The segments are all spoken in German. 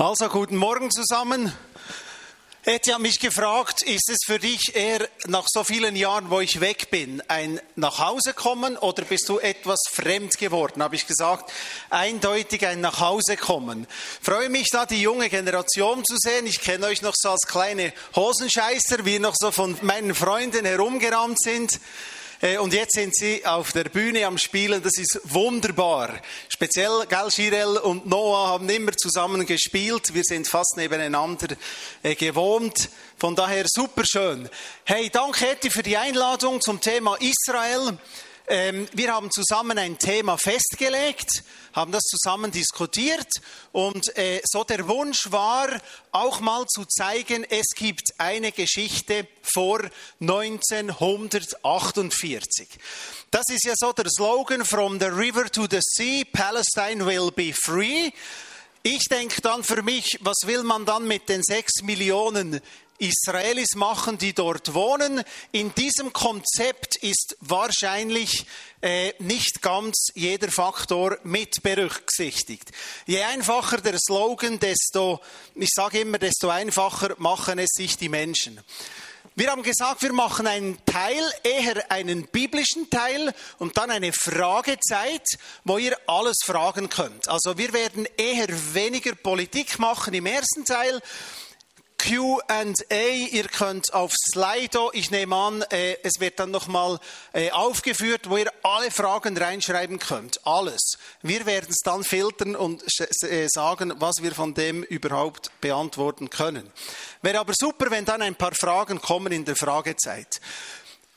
Also, guten Morgen zusammen. Eti hat mich gefragt, ist es für dich eher nach so vielen Jahren, wo ich weg bin, ein Nachhausekommen oder bist du etwas fremd geworden? Habe ich gesagt, eindeutig ein Nachhausekommen. Freue mich da, die junge Generation zu sehen. Ich kenne euch noch so als kleine Hosenscheißer, wie noch so von meinen Freunden herumgerannt sind. Äh, und jetzt sind sie auf der Bühne am Spielen. Das ist wunderbar. Speziell Gal Girel und Noah haben immer zusammen gespielt. Wir sind fast nebeneinander äh, gewohnt. Von daher super schön. Hey, danke Eti für die Einladung zum Thema Israel. Ähm, wir haben zusammen ein Thema festgelegt, haben das zusammen diskutiert und äh, so der Wunsch war, auch mal zu zeigen, es gibt eine Geschichte vor 1948. Das ist ja so der Slogan From the River to the Sea, Palestine will be free. Ich denke dann für mich, was will man dann mit den sechs Millionen Israelis machen, die dort wohnen. In diesem Konzept ist wahrscheinlich äh, nicht ganz jeder Faktor mit berücksichtigt. Je einfacher der Slogan, desto, ich sage immer, desto einfacher machen es sich die Menschen. Wir haben gesagt, wir machen einen Teil, eher einen biblischen Teil und dann eine Fragezeit, wo ihr alles fragen könnt. Also wir werden eher weniger Politik machen im ersten Teil QA. Ihr könnt auf Slido, ich nehme an, äh, es wird dann nochmal äh, aufgeführt, wo ihr alle Fragen reinschreiben könnt. Alles. Wir werden es dann filtern und äh, sagen, was wir von dem überhaupt beantworten können. Wäre aber super, wenn dann ein paar Fragen kommen in der Fragezeit.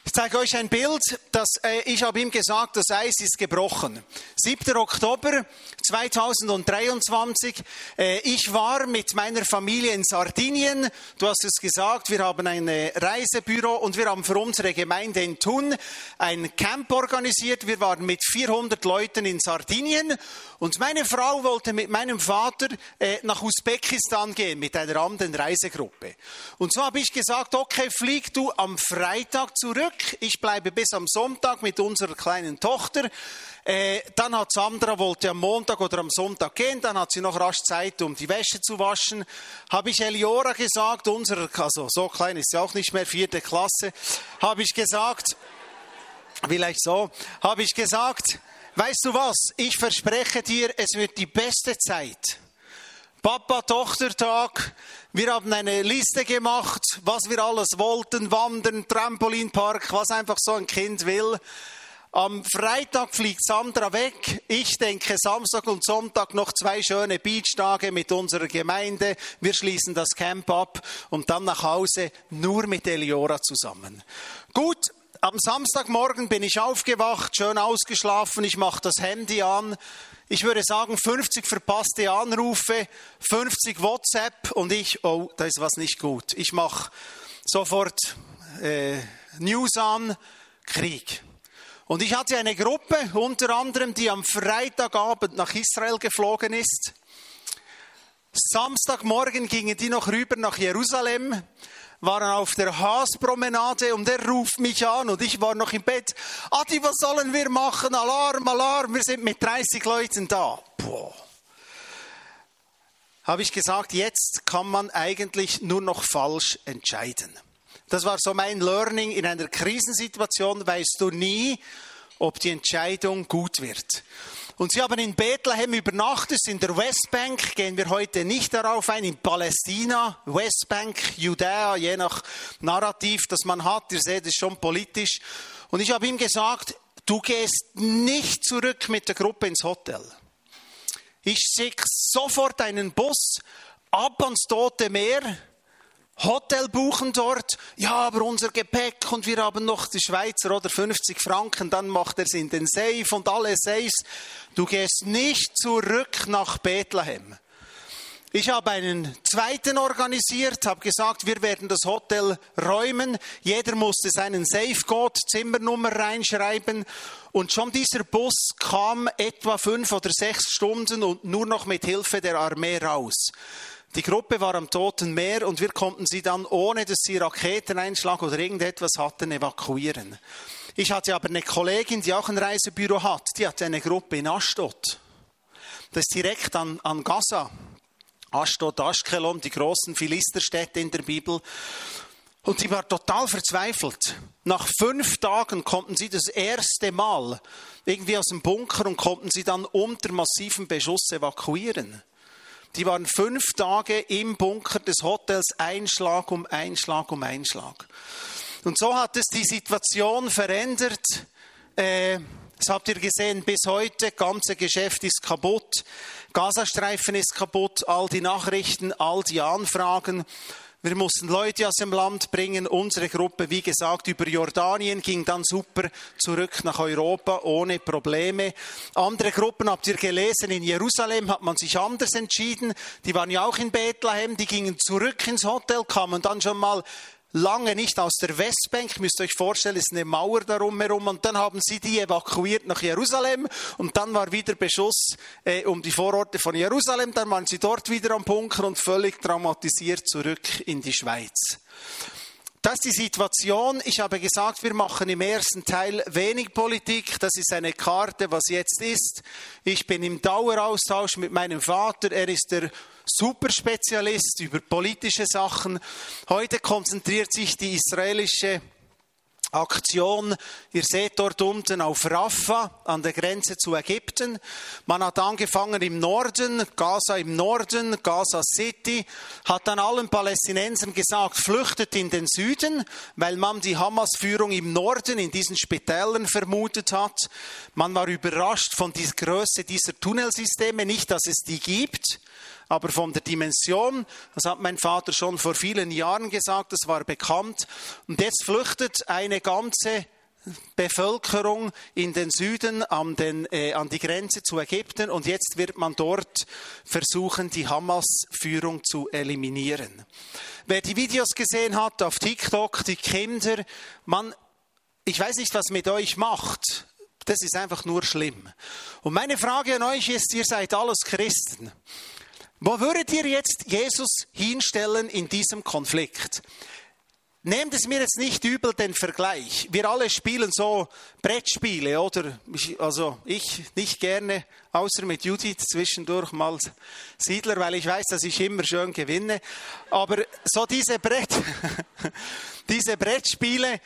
Ich zeige euch ein Bild, das, äh, ich habe ihm gesagt, das Eis ist gebrochen. 7. Oktober 2023. Äh, ich war mit meiner Familie in Sardinien. Du hast es gesagt, wir haben ein Reisebüro und wir haben für unsere Gemeinde in Thun ein Camp organisiert. Wir waren mit 400 Leuten in Sardinien und meine Frau wollte mit meinem Vater äh, nach Usbekistan gehen mit einer anderen Reisegruppe. Und so habe ich gesagt, okay, flieg du am Freitag zurück. Ich bleibe bis am Sonntag mit unserer kleinen Tochter. Äh, dann hat Sandra wollte am Montag oder am Sonntag gehen, dann hat sie noch rasch Zeit, um die Wäsche zu waschen. Habe ich Eliora gesagt, unserer, also so klein ist sie auch nicht mehr, vierte Klasse, habe ich gesagt, vielleicht so, habe ich gesagt, weißt du was, ich verspreche dir, es wird die beste Zeit. Papa-Tochter-Tag. Wir haben eine Liste gemacht, was wir alles wollten. Wandern, Trampolinpark, was einfach so ein Kind will. Am Freitag fliegt Sandra weg. Ich denke Samstag und Sonntag noch zwei schöne Beachtage mit unserer Gemeinde. Wir schließen das Camp ab und dann nach Hause nur mit Eliora zusammen. Gut, am Samstagmorgen bin ich aufgewacht, schön ausgeschlafen. Ich mache das Handy an ich würde sagen, 50 verpasste Anrufe, 50 WhatsApp und ich, oh, da ist was nicht gut. Ich mache sofort äh, News an, Krieg. Und ich hatte eine Gruppe, unter anderem, die am Freitagabend nach Israel geflogen ist. Samstagmorgen gingen die noch rüber nach Jerusalem waren auf der Haaspromenade und er ruft mich an und ich war noch im Bett. Adi, was sollen wir machen? Alarm, Alarm, wir sind mit 30 Leuten da. Boah. Habe ich gesagt, jetzt kann man eigentlich nur noch falsch entscheiden. Das war so mein Learning in einer Krisensituation, weißt du nie, ob die Entscheidung gut wird. Und sie haben in Bethlehem übernachtet, in der Westbank, gehen wir heute nicht darauf ein, in Palästina, Westbank, Judäa, je nach Narrativ, das man hat, ihr seht es schon politisch. Und ich habe ihm gesagt, du gehst nicht zurück mit der Gruppe ins Hotel. Ich schicke sofort einen Bus ab ans Tote Meer, Hotel buchen dort. Ja, aber unser Gepäck und wir haben noch die Schweizer oder 50 Franken, dann macht er es in den Safe und alle Safes. Du gehst nicht zurück nach Bethlehem. Ich habe einen zweiten organisiert, habe gesagt, wir werden das Hotel räumen. Jeder musste seinen Safecode, Zimmernummer reinschreiben. Und schon dieser Bus kam etwa fünf oder sechs Stunden und nur noch mit Hilfe der Armee raus. Die Gruppe war am Toten Meer und wir konnten sie dann, ohne dass sie Raketeneinschlag oder irgendetwas hatten, evakuieren. Ich hatte aber eine Kollegin, die auch ein Reisebüro hat, die hatte eine Gruppe in Ashdod. Das ist direkt an, an Gaza. Ashdod, Ashkelon, die großen Philisterstädte in der Bibel. Und sie war total verzweifelt. Nach fünf Tagen konnten sie das erste Mal irgendwie aus dem Bunker und konnten sie dann unter massivem Beschuss evakuieren. Die waren fünf Tage im Bunker des Hotels, Einschlag um Einschlag um Einschlag. Und so hat es die Situation verändert. Äh, das habt ihr gesehen bis heute. Ganze Geschäft ist kaputt. Gazastreifen ist kaputt. All die Nachrichten, all die Anfragen. Wir mussten Leute aus dem Land bringen. Unsere Gruppe, wie gesagt, über Jordanien ging dann super zurück nach Europa ohne Probleme. Andere Gruppen habt ihr gelesen. In Jerusalem hat man sich anders entschieden. Die waren ja auch in Bethlehem. Die gingen zurück ins Hotel, kamen dann schon mal lange nicht aus der Westbank. Müsst ihr euch vorstellen, ist eine Mauer darum herum. Und dann haben sie die evakuiert nach Jerusalem. Und dann war wieder Beschuss äh, um die Vororte von Jerusalem. Dann waren sie dort wieder am Bunker und völlig traumatisiert zurück in die Schweiz. Das ist die Situation. Ich habe gesagt, wir machen im ersten Teil wenig Politik. Das ist eine Karte, was jetzt ist. Ich bin im Daueraustausch mit meinem Vater. Er ist der Superspezialist über politische Sachen. Heute konzentriert sich die israelische Aktion. Ihr seht dort unten auf Rafah an der Grenze zu Ägypten. Man hat angefangen im Norden, Gaza im Norden, Gaza City, hat dann allen Palästinensern gesagt, flüchtet in den Süden, weil man die Hamas-Führung im Norden in diesen Spitälern vermutet hat. Man war überrascht von der Größe dieser Tunnelsysteme, nicht, dass es die gibt aber von der Dimension, das hat mein Vater schon vor vielen Jahren gesagt, das war bekannt. Und jetzt flüchtet eine ganze Bevölkerung in den Süden an, den, äh, an die Grenze zu Ägypten und jetzt wird man dort versuchen, die Hamas-Führung zu eliminieren. Wer die Videos gesehen hat auf TikTok, die Kinder, man, ich weiß nicht, was mit euch macht. Das ist einfach nur schlimm. Und meine Frage an euch ist, ihr seid alles Christen. Wo würdet ihr jetzt Jesus hinstellen in diesem Konflikt? Nehmt es mir jetzt nicht übel den Vergleich. Wir alle spielen so Brettspiele, oder? Also ich nicht gerne, außer mit Judith zwischendurch mal Siedler, weil ich weiß, dass ich immer schön gewinne. Aber so diese Brett, diese Brettspiele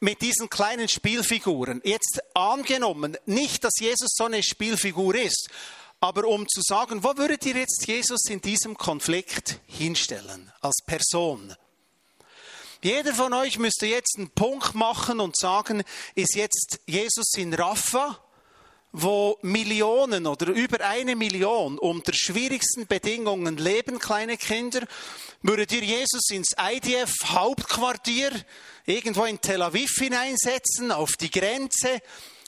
mit diesen kleinen Spielfiguren. Jetzt angenommen, nicht, dass Jesus so eine Spielfigur ist, aber um zu sagen, wo würdet ihr jetzt Jesus in diesem Konflikt hinstellen als Person? Jeder von euch müsste jetzt einen Punkt machen und sagen, ist jetzt Jesus in Raffa, wo Millionen oder über eine Million unter schwierigsten Bedingungen leben, kleine Kinder, würdet ihr Jesus ins IDF Hauptquartier irgendwo in Tel Aviv hineinsetzen, auf die Grenze,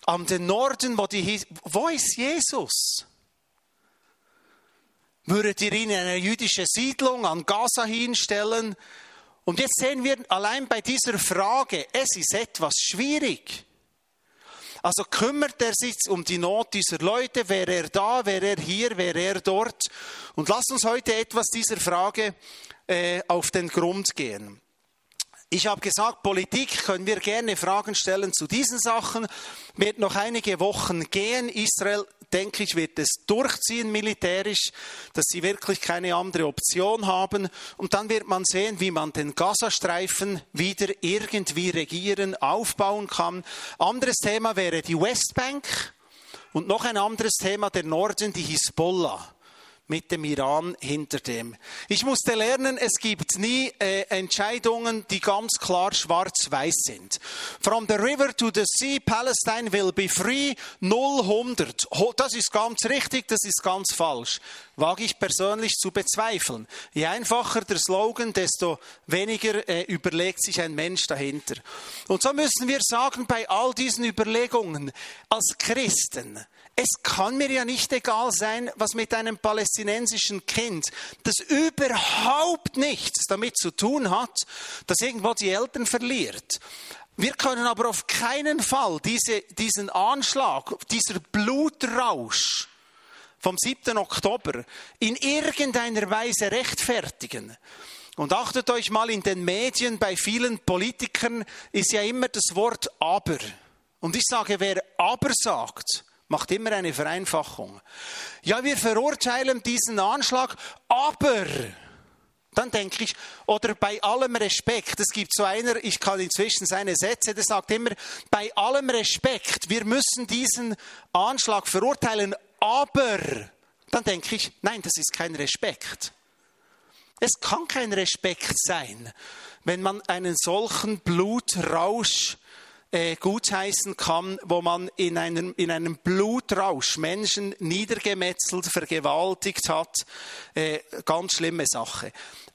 an den Norden, wo die, wo ist Jesus? Würdet ihr ihn in eine jüdische Siedlung an Gaza hinstellen? Und jetzt sehen wir allein bei dieser Frage, es ist etwas schwierig. Also kümmert er sich um die Not dieser Leute? Wäre er da? Wäre er hier? Wäre er dort? Und lasst uns heute etwas dieser Frage äh, auf den Grund gehen. Ich habe gesagt, Politik können wir gerne Fragen stellen zu diesen Sachen. Wird noch einige Wochen gehen. Israel, denke ich, wird es durchziehen militärisch, dass sie wirklich keine andere Option haben. Und dann wird man sehen, wie man den Gazastreifen wieder irgendwie regieren, aufbauen kann. Anderes Thema wäre die Westbank. Und noch ein anderes Thema, der Norden, die Hisbollah mit dem Iran hinter dem. Ich musste lernen, es gibt nie äh, Entscheidungen, die ganz klar schwarz-weiß sind. From the river to the sea, Palestine will be free, 0, Das ist ganz richtig, das ist ganz falsch. Wage ich persönlich zu bezweifeln. Je einfacher der Slogan, desto weniger äh, überlegt sich ein Mensch dahinter. Und so müssen wir sagen, bei all diesen Überlegungen, als Christen, es kann mir ja nicht egal sein, was mit einem palästinensischen Kind, das überhaupt nichts damit zu tun hat, dass irgendwo die Eltern verliert. Wir können aber auf keinen Fall diese, diesen Anschlag, dieser Blutrausch vom 7. Oktober in irgendeiner Weise rechtfertigen. Und achtet euch mal in den Medien, bei vielen Politikern ist ja immer das Wort aber. Und ich sage, wer aber sagt, macht immer eine Vereinfachung. Ja, wir verurteilen diesen Anschlag, aber dann denke ich, oder bei allem Respekt, es gibt so einer, ich kann inzwischen seine Sätze, der sagt immer, bei allem Respekt, wir müssen diesen Anschlag verurteilen, aber dann denke ich, nein, das ist kein Respekt. Es kann kein Respekt sein, wenn man einen solchen Blutrausch äh, gutheißen kann, wo man in einem, in einem Blutrausch Menschen niedergemetzelt, vergewaltigt hat. Äh, ganz schlimme Sache.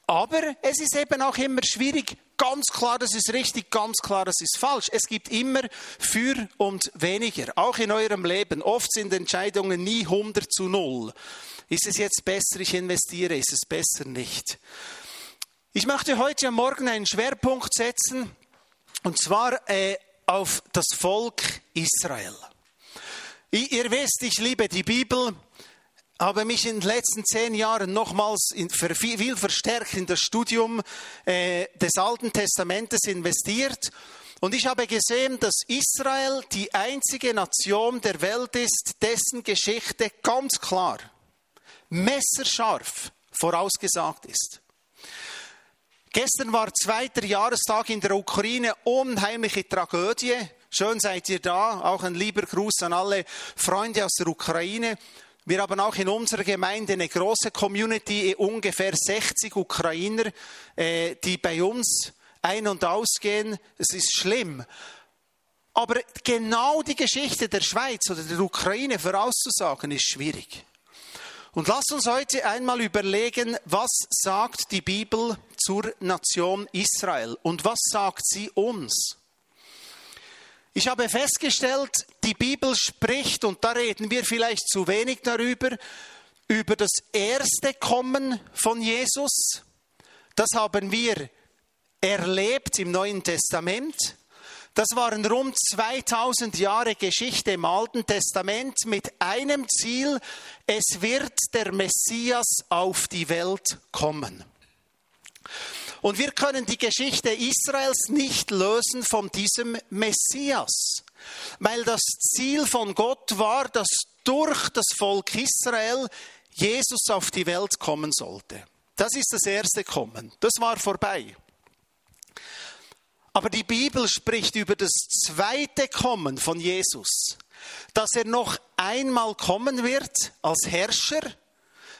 Aber es ist eben auch immer schwierig, ganz klar, das ist richtig, ganz klar, das ist falsch. Es gibt immer für und weniger, auch in eurem Leben. Oft sind Entscheidungen nie 100 zu 0. Ist es jetzt besser, ich investiere, ist es besser nicht? Ich möchte heute Morgen einen Schwerpunkt setzen, und zwar äh, auf das Volk Israel. Ihr wisst, ich liebe die Bibel, habe mich in den letzten zehn Jahren nochmals in, viel verstärkt in das Studium äh, des Alten Testamentes investiert. Und ich habe gesehen, dass Israel die einzige Nation der Welt ist, dessen Geschichte ganz klar, messerscharf vorausgesagt ist. Gestern war zweiter Jahrestag in der Ukraine, unheimliche Tragödie. Schön seid ihr da. Auch ein lieber Gruß an alle Freunde aus der Ukraine. Wir haben auch in unserer Gemeinde eine große Community, ungefähr 60 Ukrainer, äh, die bei uns ein- und ausgehen. Es ist schlimm. Aber genau die Geschichte der Schweiz oder der Ukraine vorauszusagen, ist schwierig. Und lasst uns heute einmal überlegen, was sagt die Bibel zur Nation Israel und was sagt sie uns? Ich habe festgestellt, die Bibel spricht, und da reden wir vielleicht zu wenig darüber, über das erste Kommen von Jesus. Das haben wir erlebt im Neuen Testament. Das waren rund 2000 Jahre Geschichte im Alten Testament mit einem Ziel, es wird der Messias auf die Welt kommen. Und wir können die Geschichte Israels nicht lösen von diesem Messias, weil das Ziel von Gott war, dass durch das Volk Israel Jesus auf die Welt kommen sollte. Das ist das erste Kommen. Das war vorbei. Aber die Bibel spricht über das zweite Kommen von Jesus, dass er noch einmal kommen wird als Herrscher,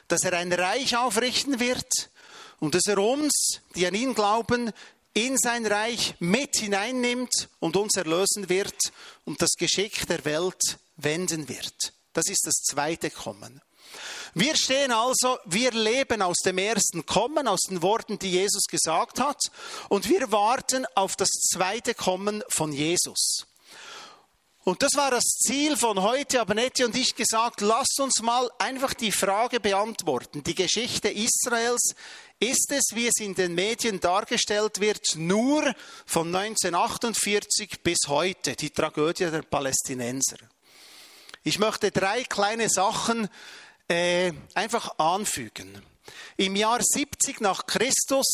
dass er ein Reich aufrichten wird und dass er uns, die an ihn glauben, in sein Reich mit hineinnimmt und uns erlösen wird und das Geschick der Welt wenden wird. Das ist das zweite Kommen. Wir stehen also, wir leben aus dem ersten Kommen, aus den Worten, die Jesus gesagt hat, und wir warten auf das zweite Kommen von Jesus. Und das war das Ziel von heute, haben Etty und ich gesagt, lasst uns mal einfach die Frage beantworten. Die Geschichte Israels, ist es, wie es in den Medien dargestellt wird, nur von 1948 bis heute, die Tragödie der Palästinenser? Ich möchte drei kleine Sachen äh, einfach anfügen. Im Jahr 70 nach Christus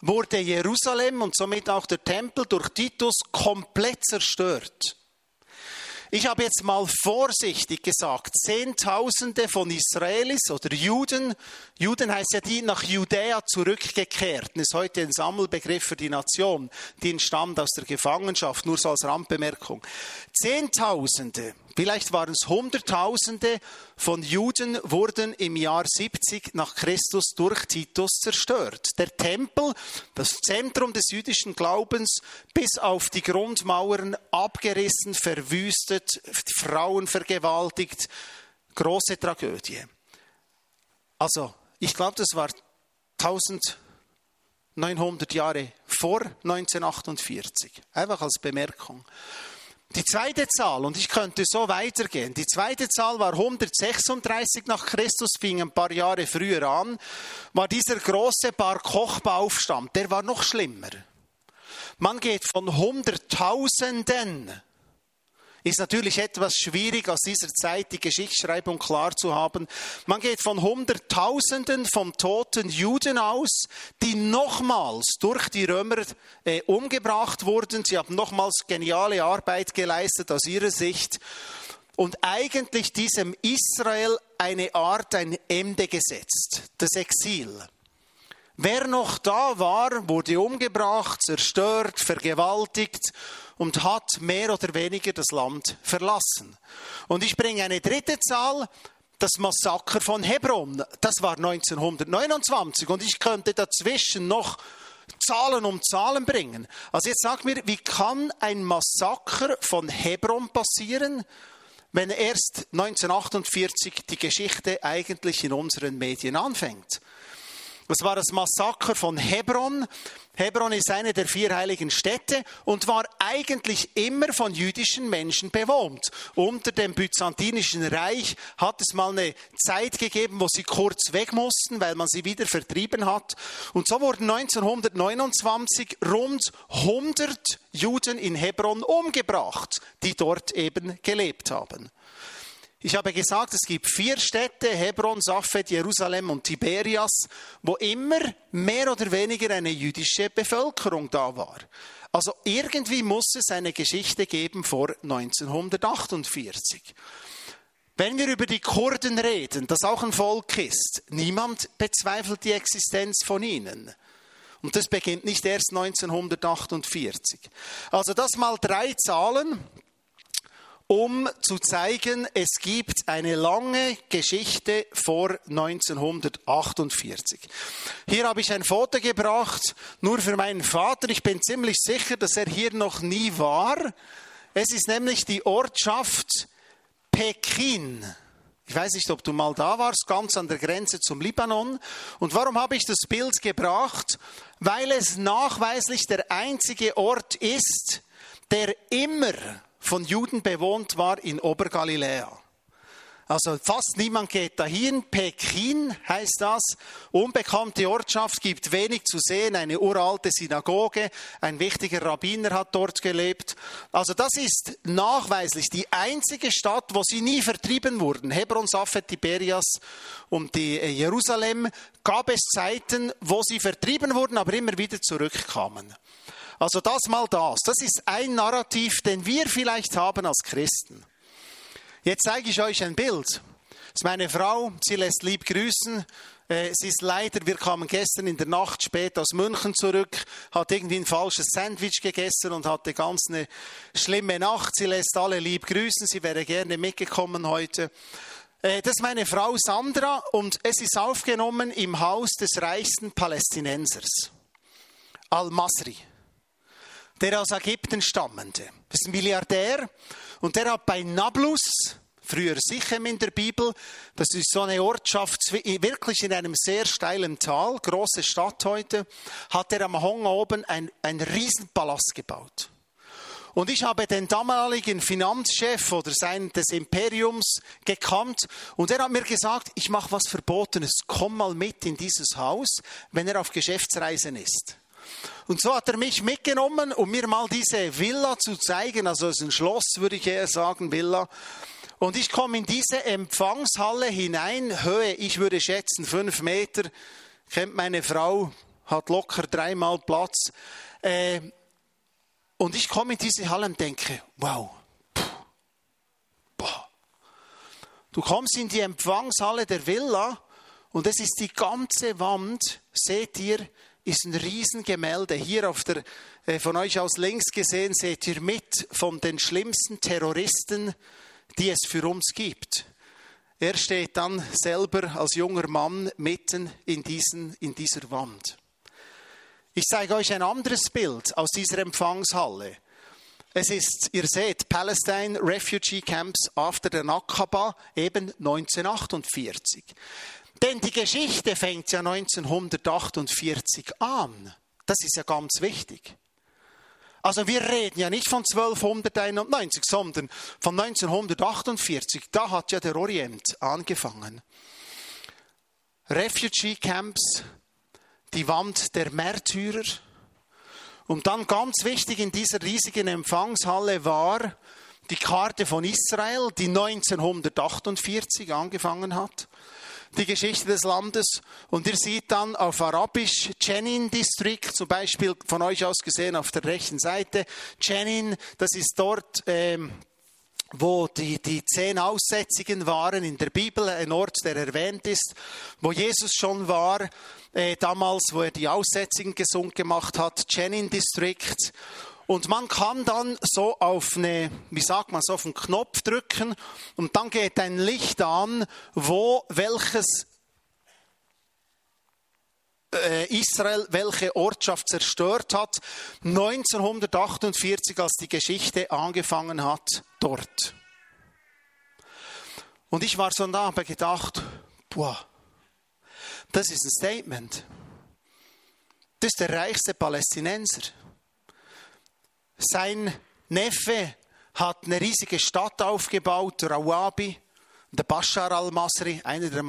wurde Jerusalem und somit auch der Tempel durch Titus komplett zerstört. Ich habe jetzt mal vorsichtig gesagt, Zehntausende von Israelis oder Juden, Juden heißt ja die nach Judäa zurückgekehrten, ist heute ein Sammelbegriff für die Nation, die entstammt aus der Gefangenschaft, nur so als Randbemerkung. Zehntausende Vielleicht waren es Hunderttausende von Juden wurden im Jahr 70 nach Christus durch Titus zerstört. Der Tempel, das Zentrum des jüdischen Glaubens, bis auf die Grundmauern abgerissen, verwüstet, Frauen vergewaltigt. Große Tragödie. Also, ich glaube, das war 1900 Jahre vor 1948. Einfach als Bemerkung. Die zweite Zahl, und ich könnte so weitergehen, die zweite Zahl war 136 nach Christus, fing ein paar Jahre früher an, war dieser große Bar Kochba-Aufstand, der war noch schlimmer. Man geht von Hunderttausenden ist natürlich etwas schwierig, aus dieser Zeit die Geschichtsschreibung klar zu haben. Man geht von Hunderttausenden von toten Juden aus, die nochmals durch die Römer äh, umgebracht wurden. Sie haben nochmals geniale Arbeit geleistet aus ihrer Sicht. und eigentlich diesem Israel eine Art, ein Ende gesetzt, das Exil. Wer noch da war, wurde umgebracht, zerstört, vergewaltigt und hat mehr oder weniger das Land verlassen. Und ich bringe eine dritte Zahl, das Massaker von Hebron. Das war 1929 und ich könnte dazwischen noch Zahlen um Zahlen bringen. Also jetzt sag mir, wie kann ein Massaker von Hebron passieren, wenn erst 1948 die Geschichte eigentlich in unseren Medien anfängt? Das war das Massaker von Hebron. Hebron ist eine der vier heiligen Städte und war eigentlich immer von jüdischen Menschen bewohnt. Unter dem Byzantinischen Reich hat es mal eine Zeit gegeben, wo sie kurz weg mussten, weil man sie wieder vertrieben hat. Und so wurden 1929 rund 100 Juden in Hebron umgebracht, die dort eben gelebt haben. Ich habe gesagt, es gibt vier Städte, Hebron, Safed, Jerusalem und Tiberias, wo immer mehr oder weniger eine jüdische Bevölkerung da war. Also irgendwie muss es eine Geschichte geben vor 1948. Wenn wir über die Kurden reden, das auch ein Volk ist, niemand bezweifelt die Existenz von ihnen. Und das beginnt nicht erst 1948. Also das mal drei Zahlen, um zu zeigen, es gibt eine lange Geschichte vor 1948. Hier habe ich ein Foto gebracht, nur für meinen Vater. Ich bin ziemlich sicher, dass er hier noch nie war. Es ist nämlich die Ortschaft Pekin. Ich weiß nicht, ob du mal da warst, ganz an der Grenze zum Libanon. Und warum habe ich das Bild gebracht? Weil es nachweislich der einzige Ort ist, der immer von Juden bewohnt war in Obergaliläa. Also fast niemand geht dahin. Pekin heißt das. Unbekannte Ortschaft, gibt wenig zu sehen. Eine uralte Synagoge. Ein wichtiger Rabbiner hat dort gelebt. Also das ist nachweislich die einzige Stadt, wo sie nie vertrieben wurden. Hebron, Safed, Tiberias und die äh, Jerusalem gab es Zeiten, wo sie vertrieben wurden, aber immer wieder zurückkamen. Also das mal das. Das ist ein Narrativ, den wir vielleicht haben als Christen. Jetzt zeige ich euch ein Bild. Das ist meine Frau, sie lässt lieb grüßen. Äh, sie ist leider, wir kamen gestern in der Nacht spät aus München zurück, hat irgendwie ein falsches Sandwich gegessen und hatte ganz eine schlimme Nacht. Sie lässt alle lieb grüßen, sie wäre gerne mitgekommen heute. Äh, das ist meine Frau Sandra und es ist aufgenommen im Haus des reichsten Palästinensers, Al-Masri der aus Ägypten stammende. Das ist ein Milliardär und der hat bei Nablus, früher Sichem in der Bibel, das ist so eine Ortschaft, wirklich in einem sehr steilen Tal, große Stadt heute, hat er am Hong oben ein, ein Riesenpalast gebaut. Und ich habe den damaligen Finanzchef oder sein des Imperiums gekannt und er hat mir gesagt, ich mache was Verbotenes, komm mal mit in dieses Haus, wenn er auf Geschäftsreisen ist. Und so hat er mich mitgenommen, um mir mal diese Villa zu zeigen. Also es ist ein Schloss, würde ich eher sagen, Villa. Und ich komme in diese Empfangshalle hinein, Höhe, ich würde schätzen, fünf Meter. Kennt meine Frau, hat locker dreimal Platz. Äh, und ich komme in diese Halle und denke, wow. Du kommst in die Empfangshalle der Villa und es ist die ganze Wand, seht ihr, ist ein Riesengemälde. Hier auf der, äh, von euch aus links gesehen seht ihr mit von den schlimmsten Terroristen, die es für uns gibt. Er steht dann selber als junger Mann mitten in, diesen, in dieser Wand. Ich zeige euch ein anderes Bild aus dieser Empfangshalle. Es ist, ihr seht, Palestine Refugee Camps after the Nakaba, eben 1948. Denn die Geschichte fängt ja 1948 an. Das ist ja ganz wichtig. Also wir reden ja nicht von 1291, sondern von 1948. Da hat ja der Orient angefangen. Refugee Camps, die Wand der Märtyrer. Und dann ganz wichtig in dieser riesigen Empfangshalle war die Karte von Israel, die 1948 angefangen hat die Geschichte des Landes. Und ihr seht dann auf Arabisch Jenin District, zum Beispiel von euch aus gesehen auf der rechten Seite. Jenin, das ist dort ähm, wo die, die zehn Aussätzigen waren in der Bibel, ein Ort, der erwähnt ist, wo Jesus schon war, äh, damals, wo er die Aussätzigen gesund gemacht hat, Chenin District. Und man kann dann so auf eine, wie sagt man, so auf einen Knopf drücken und dann geht ein Licht an, wo welches äh, Israel welche Ortschaft zerstört hat, 1948, als die Geschichte angefangen hat, dort. Und ich war so da, habe gedacht, boah, das ist ein Statement. Das ist der reichste Palästinenser. Sein Neffe hat eine riesige Stadt aufgebaut, Rawabi, der Bashar al-Masri, einer der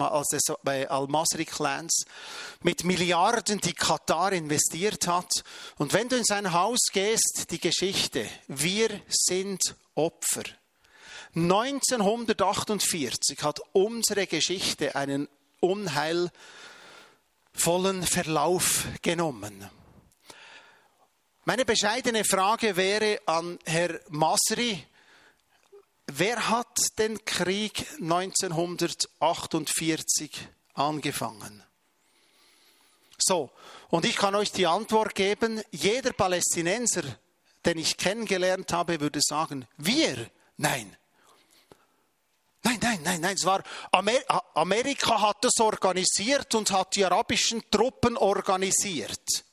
al-Masri-Clans, mit Milliarden, die Katar investiert hat. Und wenn du in sein Haus gehst, die Geschichte, wir sind Opfer. 1948 hat unsere Geschichte einen unheilvollen Verlauf genommen. Meine bescheidene Frage wäre an Herr Masri, wer hat den Krieg 1948 angefangen? So, und ich kann euch die Antwort geben, jeder Palästinenser, den ich kennengelernt habe, würde sagen, wir, nein. Nein, nein, nein, nein, es war Amer Amerika hat das organisiert und hat die arabischen Truppen organisiert.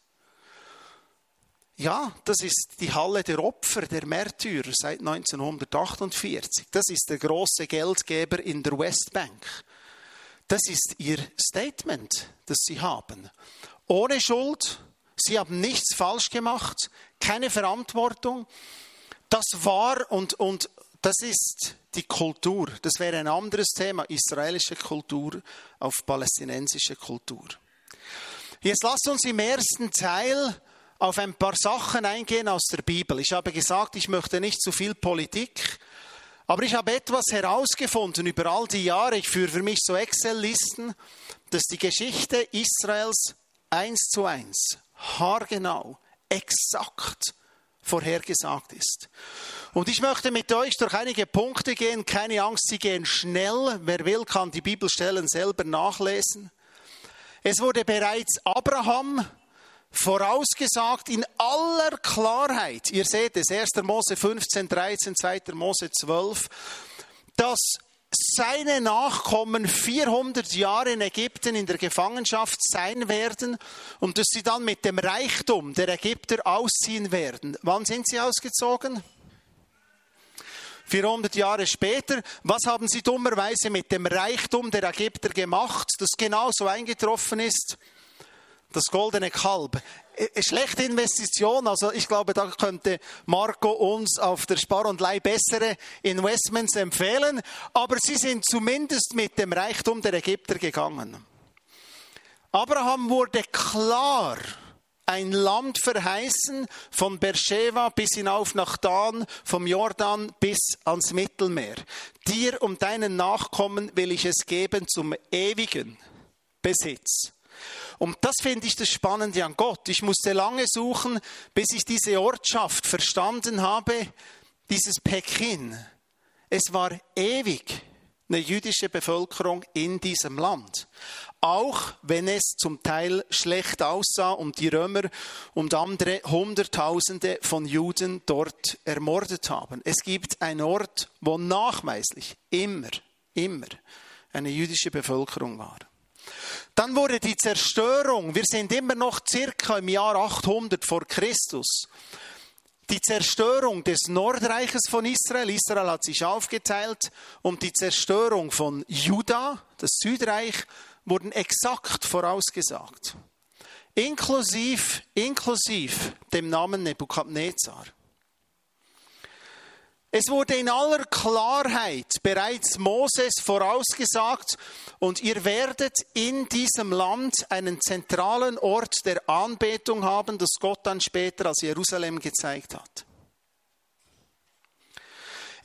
Ja, das ist die Halle der Opfer, der Märtyrer seit 1948. Das ist der große Geldgeber in der Westbank. Das ist ihr Statement, das sie haben. Ohne Schuld, sie haben nichts falsch gemacht, keine Verantwortung. Das war und, und das ist die Kultur. Das wäre ein anderes Thema, israelische Kultur auf palästinensische Kultur. Jetzt lasst uns im ersten Teil auf ein paar Sachen eingehen aus der Bibel. Ich habe gesagt, ich möchte nicht zu viel Politik, aber ich habe etwas herausgefunden über all die Jahre. Ich führe für mich so Excel-Listen, dass die Geschichte Israels eins zu eins, haargenau, exakt vorhergesagt ist. Und ich möchte mit euch durch einige Punkte gehen. Keine Angst, sie gehen schnell. Wer will, kann die Bibelstellen selber nachlesen. Es wurde bereits Abraham vorausgesagt in aller Klarheit. Ihr seht es, 1. Mose 15, 13, 2. Mose 12, dass seine Nachkommen 400 Jahre in Ägypten in der Gefangenschaft sein werden und dass sie dann mit dem Reichtum der Ägypter ausziehen werden. Wann sind sie ausgezogen? 400 Jahre später, was haben sie dummerweise mit dem Reichtum der Ägypter gemacht, das genauso eingetroffen ist? Das goldene Kalb. Schlechte Investition, also ich glaube, da könnte Marco uns auf der Spar und Leih bessere Investments empfehlen, aber sie sind zumindest mit dem Reichtum der Ägypter gegangen. Abraham wurde klar ein Land verheißen, von Beersheba bis hinauf nach Dan, vom Jordan bis ans Mittelmeer. Dir und deinen Nachkommen will ich es geben zum ewigen Besitz. Und das finde ich das Spannende an Gott. Ich musste lange suchen, bis ich diese Ortschaft verstanden habe, dieses Pekin. Es war ewig eine jüdische Bevölkerung in diesem Land. Auch wenn es zum Teil schlecht aussah und die Römer und andere Hunderttausende von Juden dort ermordet haben. Es gibt einen Ort, wo nachweislich immer, immer eine jüdische Bevölkerung war. Dann wurde die Zerstörung, wir sind immer noch circa im Jahr 800 vor Christus, die Zerstörung des Nordreiches von Israel, Israel hat sich aufgeteilt, und die Zerstörung von Juda, das Südreich, wurden exakt vorausgesagt. Inklusiv, inklusiv dem Namen Nebukadnezar. Es wurde in aller Klarheit bereits Moses vorausgesagt und ihr werdet in diesem Land einen zentralen Ort der Anbetung haben, das Gott dann später als Jerusalem gezeigt hat.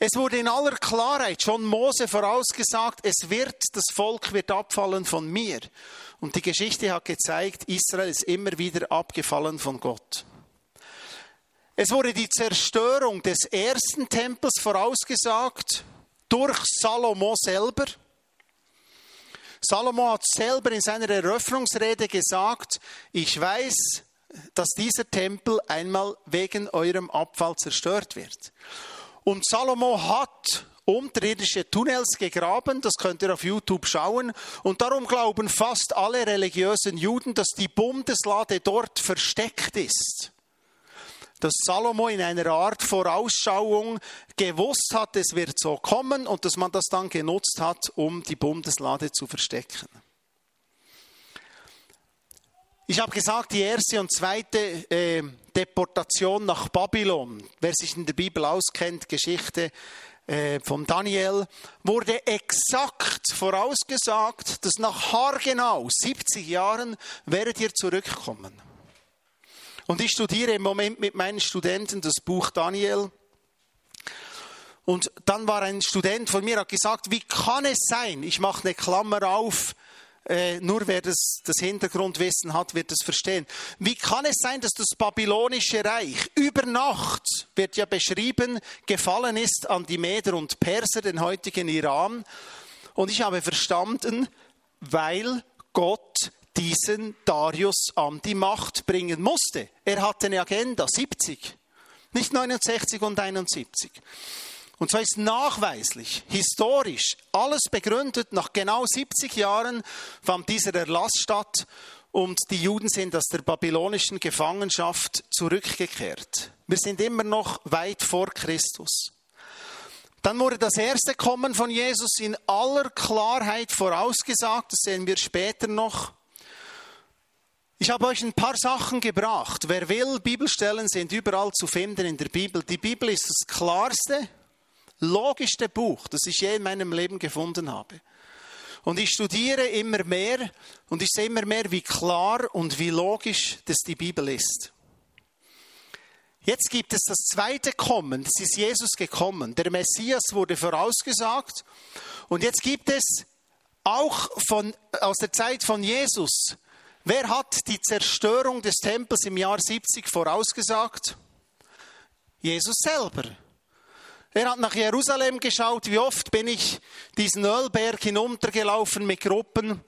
Es wurde in aller Klarheit schon Mose vorausgesagt, es wird, das Volk wird abfallen von mir. Und die Geschichte hat gezeigt, Israel ist immer wieder abgefallen von Gott. Es wurde die Zerstörung des ersten Tempels vorausgesagt durch Salomo selber. Salomo hat selber in seiner Eröffnungsrede gesagt, ich weiß, dass dieser Tempel einmal wegen eurem Abfall zerstört wird. Und Salomo hat unterirdische Tunnels gegraben, das könnt ihr auf YouTube schauen. Und darum glauben fast alle religiösen Juden, dass die Bundeslade dort versteckt ist. Dass Salomo in einer Art Vorausschauung gewusst hat, es wird so kommen und dass man das dann genutzt hat, um die Bundeslade zu verstecken. Ich habe gesagt, die erste und zweite äh, Deportation nach Babylon, wer sich in der Bibel auskennt, Geschichte äh, von Daniel, wurde exakt vorausgesagt, dass nach haargenau 70 Jahren werdet ihr zurückkommen. Und ich studiere im Moment mit meinen Studenten das Buch Daniel. Und dann war ein Student von mir, hat gesagt, wie kann es sein, ich mache eine Klammer auf, äh, nur wer das, das Hintergrundwissen hat, wird es verstehen. Wie kann es sein, dass das babylonische Reich über Nacht, wird ja beschrieben, gefallen ist an die Meder und Perser, den heutigen Iran? Und ich habe verstanden, weil Gott diesen Darius an die Macht bringen musste. Er hatte eine Agenda, 70, nicht 69 und 71. Und zwar ist nachweislich, historisch, alles begründet. Nach genau 70 Jahren fand dieser Erlass statt und die Juden sind aus der babylonischen Gefangenschaft zurückgekehrt. Wir sind immer noch weit vor Christus. Dann wurde das erste Kommen von Jesus in aller Klarheit vorausgesagt. Das sehen wir später noch. Ich habe euch ein paar Sachen gebracht. Wer will, Bibelstellen sind überall zu finden in der Bibel. Die Bibel ist das klarste, logischste Buch, das ich je in meinem Leben gefunden habe. Und ich studiere immer mehr und ich sehe immer mehr, wie klar und wie logisch das die Bibel ist. Jetzt gibt es das zweite Kommen, es ist Jesus gekommen. Der Messias wurde vorausgesagt und jetzt gibt es auch von, aus der Zeit von Jesus, wer hat die Zerstörung des Tempels im Jahr 70 vorausgesagt? Jesus selber. Er hat nach Jerusalem geschaut, wie oft bin ich diesen Ölberg hinuntergelaufen mit Gruppen.